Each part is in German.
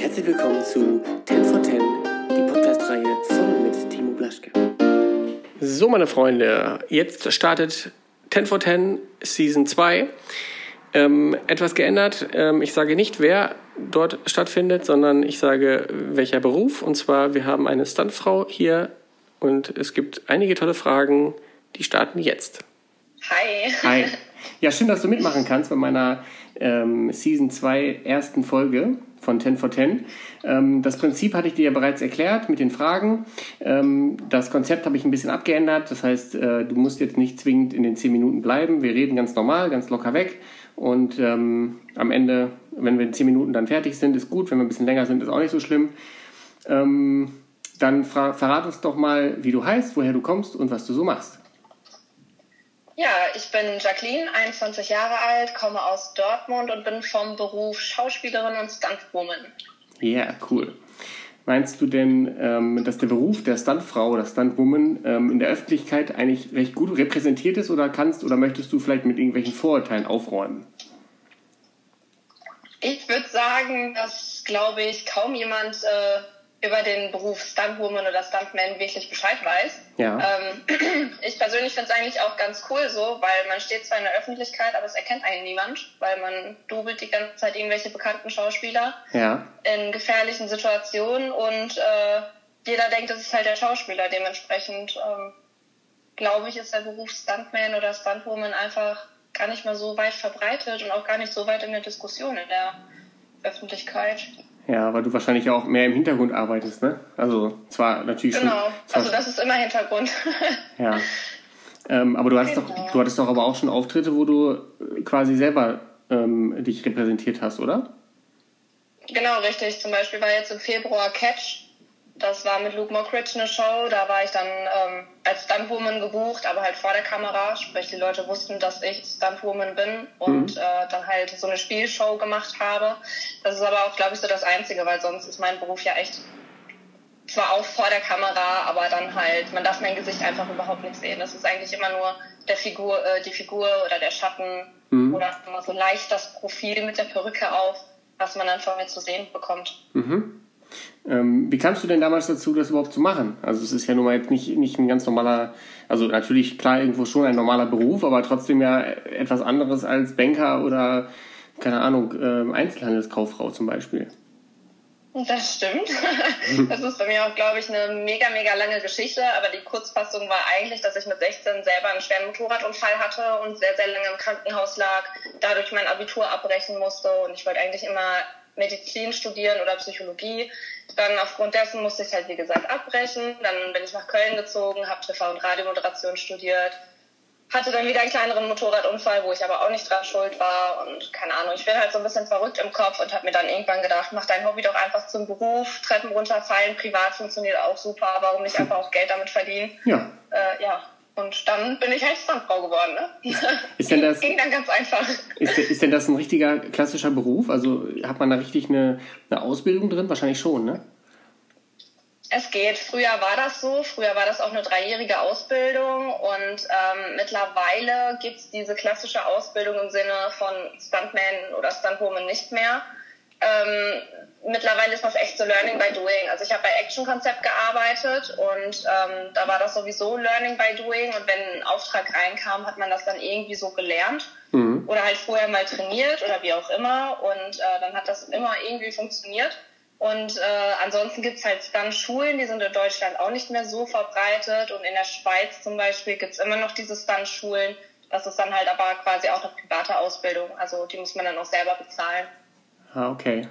Herzlich willkommen zu 10 for 10, die Podcast-Reihe von mit Timo Blaschke. So, meine Freunde, jetzt startet 10 for 10 Season 2. Ähm, etwas geändert. Ähm, ich sage nicht, wer dort stattfindet, sondern ich sage, welcher Beruf. Und zwar, wir haben eine Stuntfrau hier und es gibt einige tolle Fragen, die starten jetzt. Hi. Hi. Ja, schön, dass du mitmachen kannst bei meiner ähm, Season 2 ersten Folge von 10 for 10. Ähm, das Prinzip hatte ich dir ja bereits erklärt mit den Fragen. Ähm, das Konzept habe ich ein bisschen abgeändert. Das heißt, äh, du musst jetzt nicht zwingend in den 10 Minuten bleiben. Wir reden ganz normal, ganz locker weg. Und ähm, am Ende, wenn wir in 10 Minuten dann fertig sind, ist gut. Wenn wir ein bisschen länger sind, ist auch nicht so schlimm. Ähm, dann verrat uns doch mal, wie du heißt, woher du kommst und was du so machst. Ja, ich bin Jacqueline, 21 Jahre alt, komme aus Dortmund und bin vom Beruf Schauspielerin und Stuntwoman. Ja, yeah, cool. Meinst du denn, ähm, dass der Beruf der Stuntfrau oder Stuntwoman ähm, in der Öffentlichkeit eigentlich recht gut repräsentiert ist oder kannst oder möchtest du vielleicht mit irgendwelchen Vorurteilen aufräumen? Ich würde sagen, dass, glaube ich, kaum jemand äh, über den Beruf Stuntwoman oder Stuntman wirklich Bescheid weiß. Ja. Ähm, ich persönlich finde es eigentlich auch ganz cool so, weil man steht zwar in der Öffentlichkeit, aber es erkennt einen niemand, weil man dubelt die ganze Zeit irgendwelche bekannten Schauspieler ja. in gefährlichen Situationen und äh, jeder denkt, das ist halt der Schauspieler. Dementsprechend ähm, glaube ich, ist der Beruf Stuntman oder Stuntwoman einfach gar nicht mal so weit verbreitet und auch gar nicht so weit in der Diskussion in der Öffentlichkeit. Ja, weil du wahrscheinlich auch mehr im Hintergrund arbeitest, ne? Also zwar natürlich genau. schon. Genau, also das ist immer Hintergrund. ja. Ähm, aber du hattest, genau. doch, du hattest doch aber auch schon Auftritte, wo du äh, quasi selber ähm, dich repräsentiert hast, oder? Genau, richtig. Zum Beispiel war jetzt im Februar Catch das war mit Luke Mockridge eine Show. Da war ich dann ähm, als Stuntwoman gebucht, aber halt vor der Kamera. Sprich, die Leute wussten, dass ich Stuntwoman bin und mhm. äh, dann halt so eine Spielshow gemacht habe. Das ist aber auch, glaube ich, so das Einzige, weil sonst ist mein Beruf ja echt zwar auch vor der Kamera, aber dann halt, man darf mein Gesicht einfach überhaupt nicht sehen. Das ist eigentlich immer nur der Figur, äh, die Figur oder der Schatten mhm. oder immer so leicht das Profil mit der Perücke auf, was man dann von mir zu sehen bekommt. Mhm. Ähm, wie kamst du denn damals dazu, das überhaupt zu machen? Also es ist ja nun mal jetzt nicht, nicht ein ganz normaler, also natürlich klar irgendwo schon ein normaler Beruf, aber trotzdem ja etwas anderes als Banker oder, keine Ahnung, ähm, Einzelhandelskauffrau zum Beispiel. Das stimmt. Das ist bei mir auch, glaube ich, eine mega, mega lange Geschichte. Aber die Kurzfassung war eigentlich, dass ich mit 16 selber einen schweren Motorradunfall hatte und sehr, sehr lange im Krankenhaus lag, dadurch mein Abitur abbrechen musste. Und ich wollte eigentlich immer Medizin studieren oder Psychologie. Dann aufgrund dessen musste ich halt, wie gesagt, abbrechen. Dann bin ich nach Köln gezogen, habe TV- und Radiomoderation studiert. Hatte dann wieder einen kleineren Motorradunfall, wo ich aber auch nicht dran schuld war. Und keine Ahnung, ich bin halt so ein bisschen verrückt im Kopf und habe mir dann irgendwann gedacht, mach dein Hobby doch einfach zum Beruf. Treppen runterfallen, privat funktioniert auch super. Warum nicht einfach auch Geld damit verdienen? Ja. Äh, ja, und dann bin ich Stuntfrau geworden. Ne? Ist denn das, ging dann ganz einfach. Ist, ist denn das ein richtiger klassischer Beruf? Also hat man da richtig eine, eine Ausbildung drin? Wahrscheinlich schon, ne? Es geht. Früher war das so. Früher war das auch eine dreijährige Ausbildung und ähm, mittlerweile gibt es diese klassische Ausbildung im Sinne von Stuntman oder Stuntwoman nicht mehr. Ähm, mittlerweile ist das echt so Learning by Doing. Also ich habe bei Action Concept gearbeitet und ähm, da war das sowieso Learning by Doing und wenn ein Auftrag reinkam, hat man das dann irgendwie so gelernt mhm. oder halt vorher mal trainiert oder wie auch immer und äh, dann hat das immer irgendwie funktioniert. Und äh, ansonsten gibt's halt dann Schulen, die sind in Deutschland auch nicht mehr so verbreitet und in der Schweiz zum Beispiel gibt's immer noch diese Stunt-Schulen. Das ist dann halt aber quasi auch eine private Ausbildung, also die muss man dann auch selber bezahlen. Ah, okay.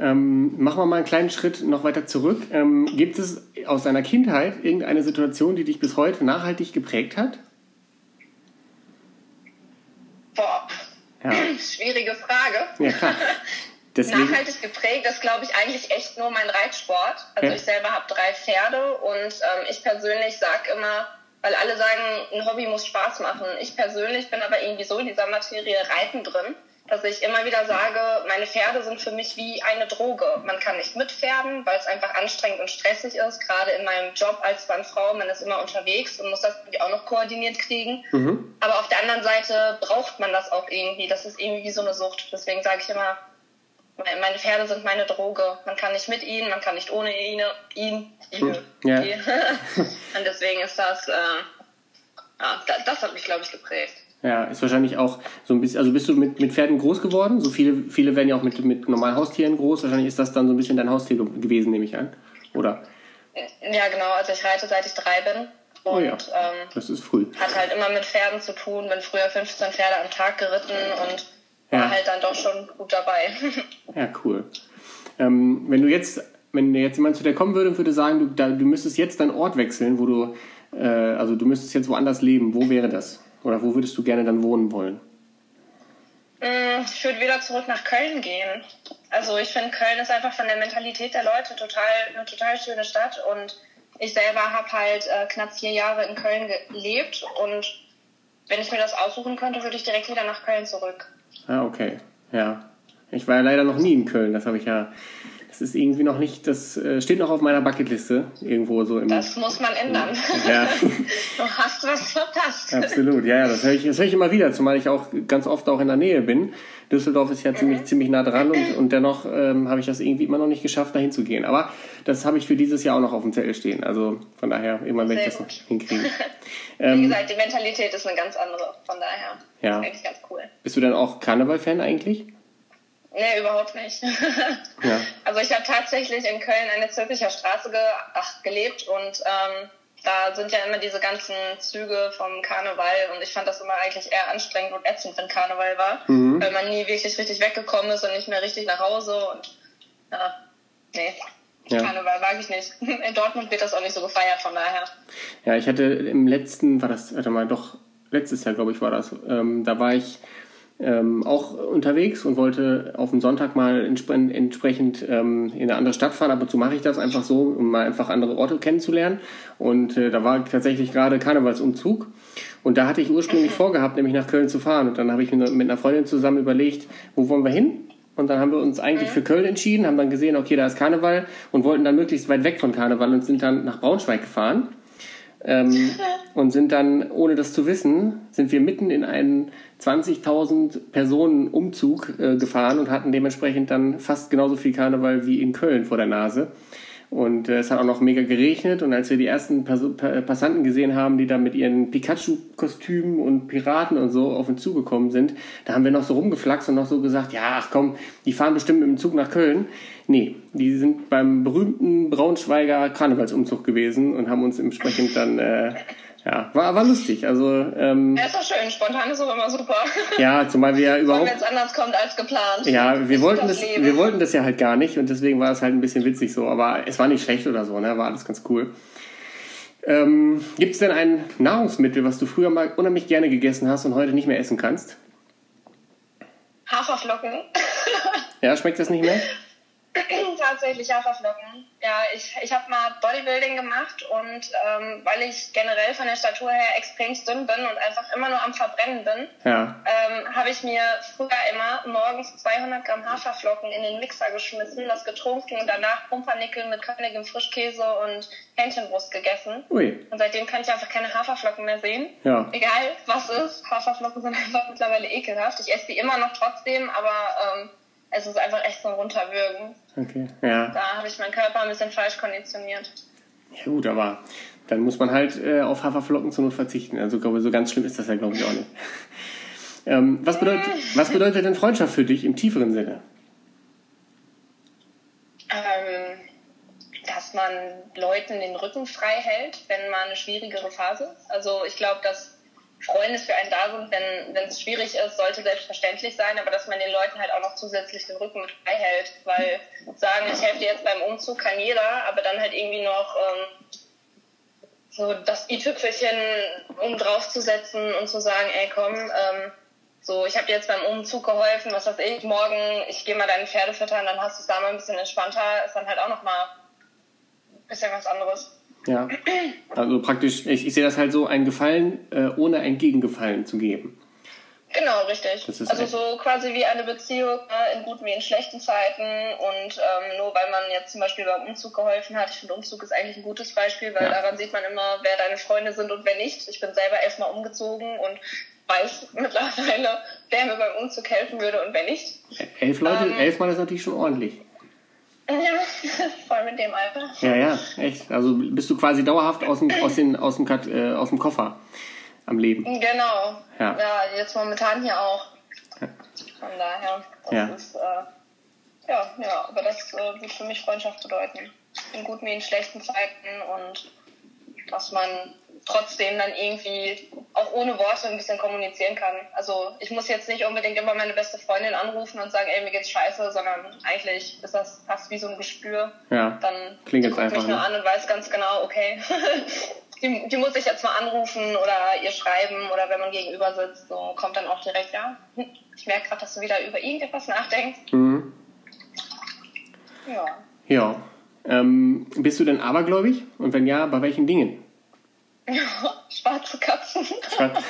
Ähm, machen wir mal einen kleinen Schritt noch weiter zurück. Ähm, gibt es aus deiner Kindheit irgendeine Situation, die dich bis heute nachhaltig geprägt hat? Boah, ja. schwierige Frage. Ja, klar. Deswegen. Nachhaltig geprägt ist, glaube ich, eigentlich echt nur mein Reitsport. Also ja. ich selber habe drei Pferde und ähm, ich persönlich sage immer, weil alle sagen, ein Hobby muss Spaß machen. Ich persönlich bin aber irgendwie so in dieser Materie Reiten drin dass ich immer wieder sage, meine Pferde sind für mich wie eine Droge. Man kann nicht mit Pferden, weil es einfach anstrengend und stressig ist. Gerade in meinem Job als Bandfrau, man ist immer unterwegs und muss das auch noch koordiniert kriegen. Mhm. Aber auf der anderen Seite braucht man das auch irgendwie. Das ist irgendwie wie so eine Sucht. Deswegen sage ich immer, meine Pferde sind meine Droge. Man kann nicht mit ihnen, man kann nicht ohne ihn. ihn, ihn Ja. Und deswegen ist das, äh, ja, das hat mich, glaube ich, geprägt. Ja, ist wahrscheinlich auch so ein bisschen, also bist du mit, mit Pferden groß geworden? So viele, viele werden ja auch mit, mit normalen Haustieren groß. Wahrscheinlich ist das dann so ein bisschen dein Haustier ge gewesen, nehme ich an. Oder? Ja, genau. Also ich reite seit ich drei bin. Und Oh ja. ähm, Das ist früh. hat halt immer mit Pferden zu tun. Bin früher 15 Pferde am Tag geritten und Ja. war halt dann doch schon gut dabei. Ja, cool. Ähm, wenn du jetzt, wenn jetzt jemand zu dir kommen würde und würde sagen, du, da, du müsstest jetzt deinen Ort wechseln, wo du, äh, also du müsstest jetzt woanders leben, wo wäre das? Oder wo würdest du gerne dann wohnen wollen? Mm, Ich würde wieder zurück nach Köln gehen. Also ich finde, Köln ist einfach von der Mentalität der Leute total eine total schöne Stadt und ich selber habe halt äh, knapp vier Jahre in Köln gelebt und wenn ich mir das aussuchen könnte, würde ich direkt wieder nach Köln zurück. Ah, okay. Ja. Ich war ja leider noch nie in Köln. Das habe ich ja. Das ist irgendwie noch nicht. Das äh, steht noch auf meiner Bucketliste. Irgendwo so im. Das muss man ändern. Ja. Du hast was verpasst. Absolut, ja, ja, das höre ich, das höre ich immer wieder, zumal ich auch ganz oft auch in der Nähe bin. Düsseldorf ist ja ziemlich, ziemlich nah dran und, und dennoch ähm, habe ich das irgendwie immer noch nicht geschafft, dahin zu gehen. Aber das habe ich für dieses Jahr auch noch auf dem Zettel stehen. Also von daher, irgendwann werde ich das noch gut. hinkriegen. Wie Ähm, gesagt, die Mentalität ist eine ganz andere. Von daher Ja. ist eigentlich ganz cool. bist du dann auch Karneval-Fan eigentlich? Nee, überhaupt nicht. Ja. Also ich habe tatsächlich in Köln an der Zülpicher Straße ge ach, gelebt und ähm, da sind ja immer diese ganzen Züge vom Karneval und ich fand das immer eigentlich eher anstrengend und ätzend, wenn Karneval war, Mhm. weil man nie wirklich richtig weggekommen ist und nicht mehr richtig nach Hause und ja, nee, Ja. Karneval mag ich nicht. In Dortmund wird das auch nicht so gefeiert, von daher. Ja, ich hatte im letzten, war das, warte mal, doch, letztes Jahr, glaube ich, war das. Ähm, da war ich ähm, auch unterwegs und wollte auf den Sonntag mal entspre entsprechend ähm, in eine andere Stadt fahren. Ab und zu mache ich das einfach so, um mal einfach andere Orte kennenzulernen. Und äh, da war tatsächlich gerade Karnevalsumzug. Und da hatte ich ursprünglich vorgehabt, nämlich nach Köln zu fahren. Und dann habe ich mir mit einer Freundin zusammen überlegt, wo wollen wir hin? Und dann haben wir uns eigentlich für Köln entschieden, haben dann gesehen, okay, da ist Karneval und wollten dann möglichst weit weg von Karneval und sind dann nach Braunschweig gefahren. Ähm, und sind dann, ohne das zu wissen, sind wir mitten in einen 20.000 Personen Umzug äh, gefahren und hatten dementsprechend dann fast genauso viel Karneval wie in Köln vor der Nase. Und äh, es hat auch noch mega geregnet und als wir die ersten Perso Pa- Passanten gesehen haben, die da mit ihren Pikachu-Kostümen und Piraten und so auf uns zugekommen sind, da haben wir noch so rumgeflaxt und noch so gesagt, ja, ach komm, die fahren bestimmt mit dem Zug nach Köln. Nee, die sind beim berühmten Braunschweiger Karnevalsumzug gewesen und haben uns entsprechend dann, äh, ja, war, war lustig. Also, ähm, Ja, ist doch schön. Spontan ist auch immer super. ja, zumal wir ja Wenn überhaupt es anders kommt als geplant. ja, wir wollten, das wir wollten das ja halt gar nicht und deswegen war es halt ein bisschen witzig so. Aber es war nicht schlecht oder so, ne? War alles ganz cool. Ähm, Gibt es denn ein Nahrungsmittel, was du früher mal unheimlich gerne gegessen hast und heute nicht mehr essen kannst? Haferflocken. Ja, schmeckt das nicht mehr? Tatsächlich Haferflocken. Ja, ich, ich habe mal Bodybuilding gemacht und ähm, weil ich generell von der Statur her extrem dünn bin und einfach immer nur am Verbrennen bin, Ja. ähm, habe ich mir früher immer morgens 200 Gramm Haferflocken in den Mixer geschmissen, das getrunken und danach Pumpernickel mit Königin Frischkäse und Hähnchenbrust gegessen. Ui. Und seitdem kann ich einfach keine Haferflocken mehr sehen. Ja. Egal was ist, Haferflocken sind einfach mittlerweile ekelhaft. Ich esse die immer noch trotzdem, aber ähm, es ist einfach echt so ein Runterwürgen. Okay. Ja. Da habe ich meinen Körper ein bisschen falsch konditioniert. Ja gut, aber dann muss man halt äh, auf Haferflocken zur Not verzichten. Also glaube so ganz schlimm ist das ja glaube ich auch nicht. ähm, was, bedeutet, was bedeutet denn Freundschaft für dich im tieferen Sinne? Ähm, dass man Leuten den Rücken frei hält, wenn man eine schwierigere Phase ist. Also ich glaube, dass Freunde für einen da sind, wenn es schwierig ist, sollte selbstverständlich sein, aber dass man den Leuten halt auch noch zusätzlich den Rücken frei hält, weil sagen, ich helfe dir jetzt beim Umzug, kann jeder, aber dann halt irgendwie noch ähm, so das i-Tüpfelchen um drauf zu setzen und zu sagen, ey komm, ähm, so ich habe dir jetzt beim Umzug geholfen, was weiß ich, morgen ich gehe mal deine Pferde füttern, dann hast du es da mal ein bisschen entspannter, ist dann halt auch noch mal ein bisschen was anderes. Ja. Also praktisch, ich, ich sehe das halt so, ein Gefallen äh, ohne ein Gegengefallen zu geben. Genau, richtig. Also so quasi wie eine Beziehung ne, in guten wie in schlechten Zeiten und ähm, nur weil man jetzt zum Beispiel beim Umzug geholfen hat, ich finde Umzug ist eigentlich ein gutes Beispiel, weil Ja. daran sieht man immer, wer deine Freunde sind und wer nicht. Ich bin selber elfmal umgezogen und weiß mittlerweile, wer mir beim Umzug helfen würde und wer nicht. Elf Leute, Ähm. elf Mal ist natürlich schon ordentlich. Ja, voll mit dem Alter. Ja, ja, echt. Also bist du quasi dauerhaft aus dem, aus den, aus dem, äh, aus dem Koffer am Leben. Genau. Ja. jetzt momentan hier auch. Von daher, das Ja. ist, äh, ja, ja, aber das äh, wird für mich Freundschaft bedeuten. In guten wie in schlechten Zeiten und dass man trotzdem dann irgendwie auch ohne Worte ein bisschen kommunizieren kann. Also ich muss jetzt nicht unbedingt immer meine beste Freundin anrufen und sagen, ey, mir geht's scheiße, sondern eigentlich ist das fast wie so ein Gespür. Ja. Dann Klingt die guckt einfach, mich nur ne? an und weiß ganz genau, okay, die, die muss ich jetzt mal anrufen oder ihr schreiben oder wenn man gegenüber sitzt, so kommt dann auch direkt, ja, hm, ich merke gerade, dass du wieder über irgendetwas nachdenkst. Mhm. Ja. Ja. Ähm, bist du denn abergläubig? Und wenn ja, bei welchen Dingen? Schwarze Katzen. Schwarz-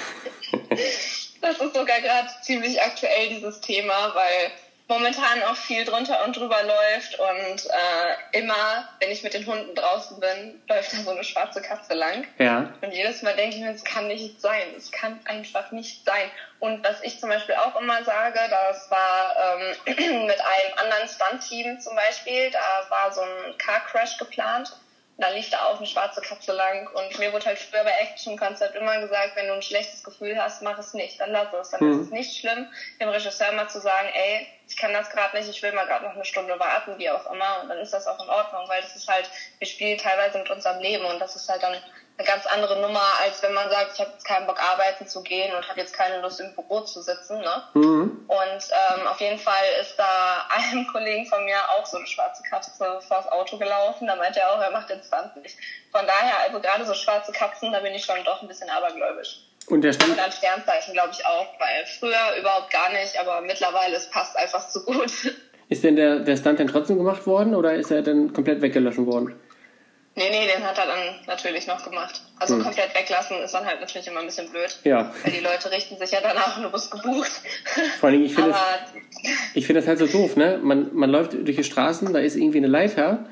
Das ist sogar gerade ziemlich aktuell, dieses Thema, weil momentan auch viel drunter und drüber läuft und äh, immer, wenn ich mit den Hunden draußen bin, läuft da so eine schwarze Katze lang. ja. Und jedes Mal denke ich mir, es kann nicht sein. Es kann einfach nicht sein. Und was ich zum Beispiel auch immer sage, das war ähm, mit einem anderen Stunt-Team zum Beispiel, da war so ein Car-Crash geplant. Und da lief da auch eine schwarze Katze lang. Und mir wurde halt früher bei Action-Konzept immer gesagt, wenn du ein schlechtes Gefühl hast, mach es nicht. Dann lass es. Dann Mhm. ist es nicht schlimm, dem Regisseur mal zu sagen, ey, ich kann das gerade nicht, ich will mal gerade noch eine Stunde warten, wie auch immer. Und dann ist das auch in Ordnung, weil das ist halt, wir spielen teilweise mit unserem Leben und das ist halt dann eine ganz andere Nummer, als wenn man sagt, ich habe jetzt keinen Bock arbeiten zu gehen und habe jetzt keine Lust im Büro zu sitzen. Ne? Mhm. Und ähm, auf jeden Fall ist da einem Kollegen von mir auch so eine schwarze Katze vors Auto gelaufen. Da meinte er auch, er macht den Stunt nicht. Von daher, also gerade so schwarze Katzen, da bin ich schon doch ein bisschen abergläubisch. Und der Stand, an Sternzeichen glaube ich auch, weil früher überhaupt gar nicht, aber mittlerweile es passt einfach zu gut. ist denn der, der Stunt denn trotzdem gemacht worden oder ist er dann komplett weggelassen worden? nee, nee, den hat er dann natürlich noch gemacht. Also Hm. komplett weglassen ist dann halt natürlich immer ein bisschen blöd. Ja. Weil die Leute richten sich ja danach du bist gebucht. Vor allen Dingen, ich finde ich finde das halt so doof, ne? Man, man läuft durch die Straßen, da ist irgendwie eine Leiter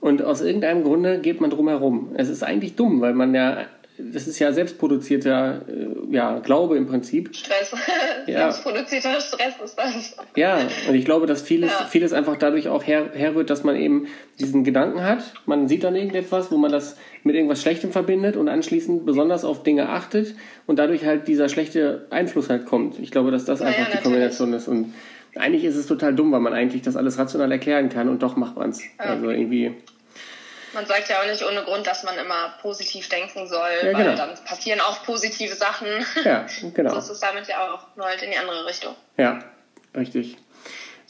und aus irgendeinem Grunde geht man drum herum. Es ist eigentlich dumm, weil man ja, das ist ja selbstproduzierter äh, ja, Glaube im Prinzip. Stress. Ja. Selbstproduzierter Stress ist das. Ja, und ich glaube, dass vieles, Ja. vieles einfach dadurch auch her, herrührt, dass man eben diesen Gedanken hat. Man sieht dann irgendetwas, wo man das mit irgendwas Schlechtem verbindet und anschließend besonders auf Dinge achtet und dadurch halt dieser schlechte Einfluss halt kommt. Ich glaube, dass das Ja, einfach die natürlich. Kombination ist. Und eigentlich ist es total dumm, weil man eigentlich das alles rational erklären kann und doch macht man es. Also irgendwie, Man sagt ja auch nicht ohne Grund, dass man immer positiv denken soll, Ja, weil genau. dann passieren auch positive Sachen. ja, So genau. ist es damit ja auch, nur halt in die andere Richtung. Ja, richtig.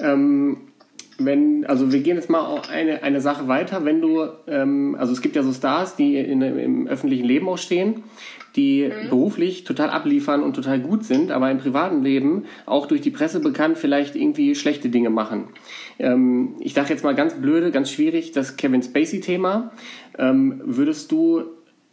Ähm, wenn, also wir gehen jetzt mal auch eine, eine Sache weiter. Wenn du, ähm, also es gibt ja so Stars, die in, im öffentlichen Leben auch stehen, die beruflich total abliefern und total gut sind, aber im privaten Leben auch durch die Presse bekannt vielleicht irgendwie schlechte Dinge machen. Ähm, ich sage jetzt mal ganz blöde, ganz schwierig, das Kevin Spacey-Thema. Ähm, würdest du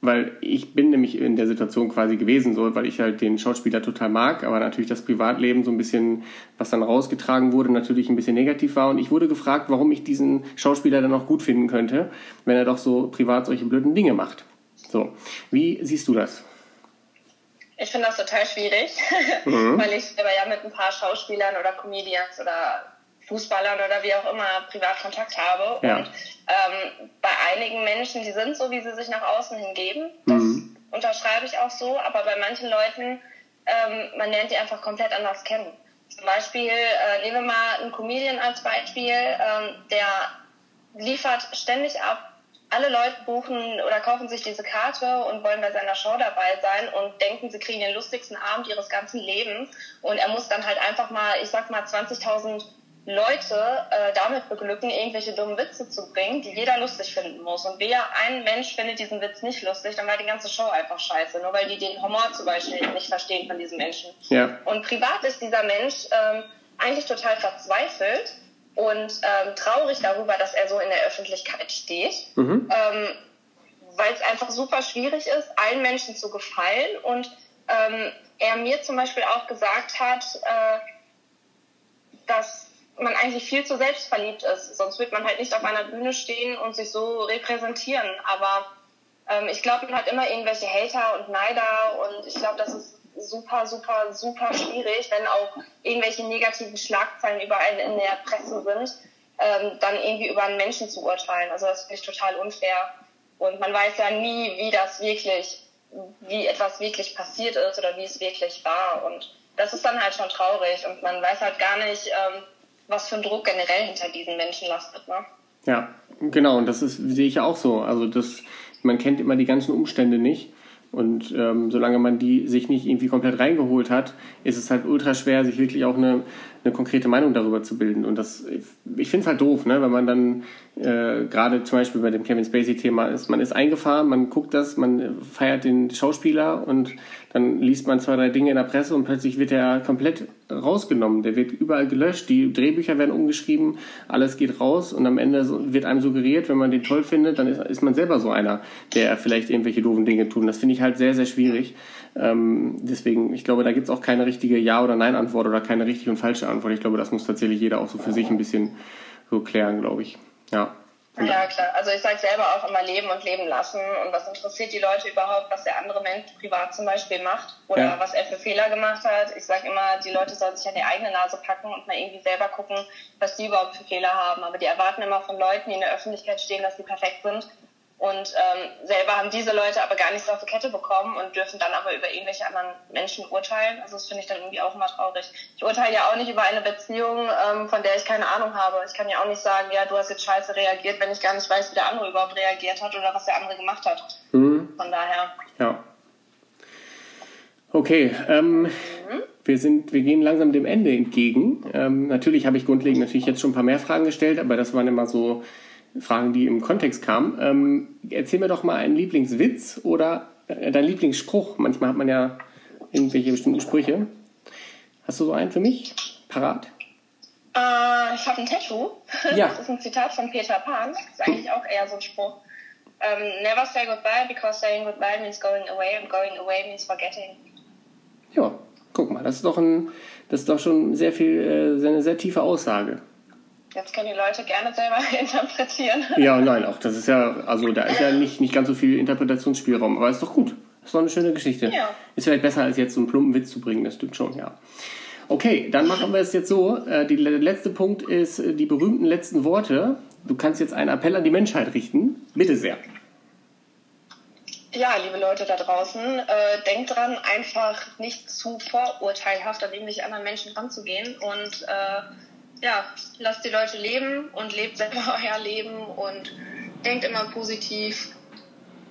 weil ich bin nämlich in der Situation quasi gewesen, so, weil ich halt den Schauspieler total mag, aber natürlich das Privatleben so ein bisschen, was dann rausgetragen wurde, natürlich ein bisschen negativ war. Und ich wurde gefragt, warum ich diesen Schauspieler dann auch gut finden könnte, wenn er doch so privat solche blöden Dinge macht. So, wie siehst du das? Ich finde das total schwierig, Mhm. weil ich selber ja mit ein paar Schauspielern oder Comedians oder Fußballern oder wie auch immer privat Kontakt habe. Ja. Und ähm, bei einigen Menschen, die sind so, wie sie sich nach außen hingeben. Das Mhm. unterschreibe ich auch so. Aber bei manchen Leuten, ähm, man lernt die einfach komplett anders kennen. Zum Beispiel, äh, nehmen wir mal einen Comedian als Beispiel, ähm, der liefert ständig ab. Alle Leute buchen oder kaufen sich diese Karte und wollen bei seiner Show dabei sein und denken, sie kriegen den lustigsten Abend ihres ganzen Lebens. Und er muss dann halt einfach mal, ich sag mal, 20.000 Leute äh, damit beglücken, irgendwelche dummen Witze zu bringen, die jeder lustig finden muss. Und wer ein Mensch findet diesen Witz nicht lustig, dann war die ganze Show einfach scheiße, nur weil die den Humor zum Beispiel nicht verstehen von diesem Menschen. Ja. Und privat ist dieser Mensch ähm, eigentlich total verzweifelt und ähm, traurig darüber, dass er so in der Öffentlichkeit steht, Mhm. ähm, weil es einfach super schwierig ist, allen Menschen zu gefallen. Und ähm, er mir zum Beispiel auch gesagt hat, äh, man eigentlich viel zu selbstverliebt ist. Sonst wird man halt nicht auf einer Bühne stehen und sich so repräsentieren. Aber ähm, ich glaube, man hat immer irgendwelche Hater und Neider und ich glaube, das ist super, super, super schwierig, wenn auch irgendwelche negativen Schlagzeilen über einen in der Presse sind, ähm, dann irgendwie über einen Menschen zu urteilen. Also das finde ich total unfair. Und man weiß ja nie, wie das wirklich, wie etwas wirklich passiert ist oder wie es wirklich war. Und das ist dann halt schon traurig. Und man weiß halt gar nicht, ähm, was für ein Druck generell hinter diesen Menschen lastet. Ne? Ja, genau. Und das ist, sehe ich ja auch so. Also das, man kennt immer die ganzen Umstände nicht. Und ähm, solange man die sich nicht irgendwie komplett reingeholt hat, ist es halt ultra schwer, sich wirklich auch eine, eine konkrete Meinung darüber zu bilden. Und das, ich finde es halt doof, ne? wenn man dann äh, gerade zum Beispiel bei dem Kevin Spacey-Thema ist, man ist eingefahren, man guckt das, man feiert den Schauspieler und dann liest man zwei, drei Dinge in der Presse und plötzlich wird er komplett rausgenommen. Der wird überall gelöscht, die Drehbücher werden umgeschrieben, alles geht raus und am Ende wird einem suggeriert, wenn man den toll findet, dann ist, ist man selber so einer, der vielleicht irgendwelche doofen Dinge tut. Das finde ich halt sehr, sehr schwierig. Ähm, deswegen, ich glaube, da gibt es auch keine richtige Ja- oder Nein-Antwort oder keine richtige und falsche Antwort. Ich glaube, das muss tatsächlich jeder auch so für sich ein bisschen so klären, glaube ich. Ja. Ja, klar. Also ich sage selber auch immer leben und leben lassen. Und was interessiert die Leute überhaupt, was der andere Mensch privat zum Beispiel macht oder ja. was er für Fehler gemacht hat? Ich sage immer, die Leute sollen sich an die eigene Nase packen und mal irgendwie selber gucken, was die überhaupt für Fehler haben. Aber die erwarten immer von Leuten, die in der Öffentlichkeit stehen, dass sie perfekt sind und ähm, selber haben diese Leute aber gar nichts auf die Kette bekommen und dürfen dann aber über irgendwelche anderen Menschen urteilen. Also das finde ich dann irgendwie auch immer traurig. Ich urteile ja auch nicht über eine Beziehung, ähm, von der ich keine Ahnung habe. Ich kann ja auch nicht sagen, ja, du hast jetzt scheiße reagiert, wenn ich gar nicht weiß, wie der andere überhaupt reagiert hat oder was der andere gemacht hat. Mhm. Von daher. Ja. Okay, ähm, mhm. wir, sind, wir gehen langsam dem Ende entgegen. Ähm, natürlich habe ich grundlegend natürlich jetzt schon ein paar mehr Fragen gestellt, aber das waren immer so Fragen, die im Kontext kamen. Ähm, erzähl mir doch mal einen Lieblingswitz oder äh, deinen Lieblingsspruch. Manchmal hat man ja irgendwelche bestimmten Sprüche. Hast du so einen für mich parat? Äh, ich habe ein Tattoo. Ja. Das ist ein Zitat von Peter Pan. Das ist eigentlich auch eher so ein Spruch. Um, ähm, never say goodbye because saying goodbye means going away and going away means forgetting. Ja, guck mal, das ist doch, ein, das ist doch schon sehr viel, äh, eine sehr tiefe Aussage. Jetzt können die Leute gerne selber interpretieren. Ja, nein, auch das ist ja, also da ist ja nicht, nicht ganz so viel Interpretationsspielraum, aber ist doch gut. Ist doch eine schöne Geschichte. Ja. Ist vielleicht besser, als jetzt so einen plumpen Witz zu bringen, das stimmt schon, ja. Okay, dann machen wir es jetzt so. Äh, der letzte Punkt ist äh, die berühmten letzten Worte. Du kannst jetzt einen Appell an die Menschheit richten. Bitte sehr. Ja, liebe Leute da draußen, äh, denkt dran, einfach nicht zu vorurteilhaft an irgendwelche anderen Menschen ranzugehen und äh, ja, lasst die Leute leben und lebt selber euer Leben und denkt immer positiv.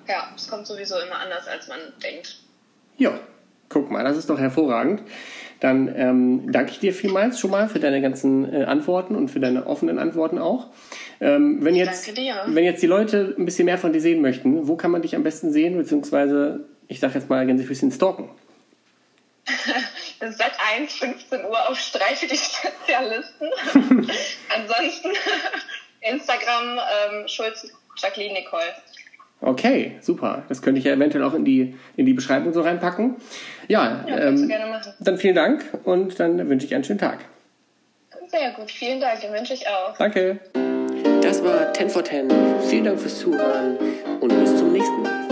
Ja, es kommt sowieso immer anders, als man denkt. Ja, guck mal, das ist doch hervorragend. Dann ähm, danke ich dir vielmals schon mal für deine ganzen äh, Antworten und für deine offenen Antworten auch. Ähm, wenn, jetzt, wenn jetzt die Leute ein bisschen mehr von dir sehen möchten, wo kann man dich am besten sehen, beziehungsweise, ich sage jetzt mal bisschen stalken? seit 1, 15 Uhr auf Streich für die Spezialisten. Ansonsten Instagram ähm, Schulz Jacqueline Nicole. Okay, super. Das könnte ich ja eventuell auch in die, in die Beschreibung so reinpacken. Ja, ja ähm, gerne machen. dann vielen Dank und dann wünsche ich einen schönen Tag. Sehr gut, vielen Dank, den wünsche ich auch. Danke. Das war 10 for 10. Vielen Dank fürs Zuhören und bis zum nächsten Mal.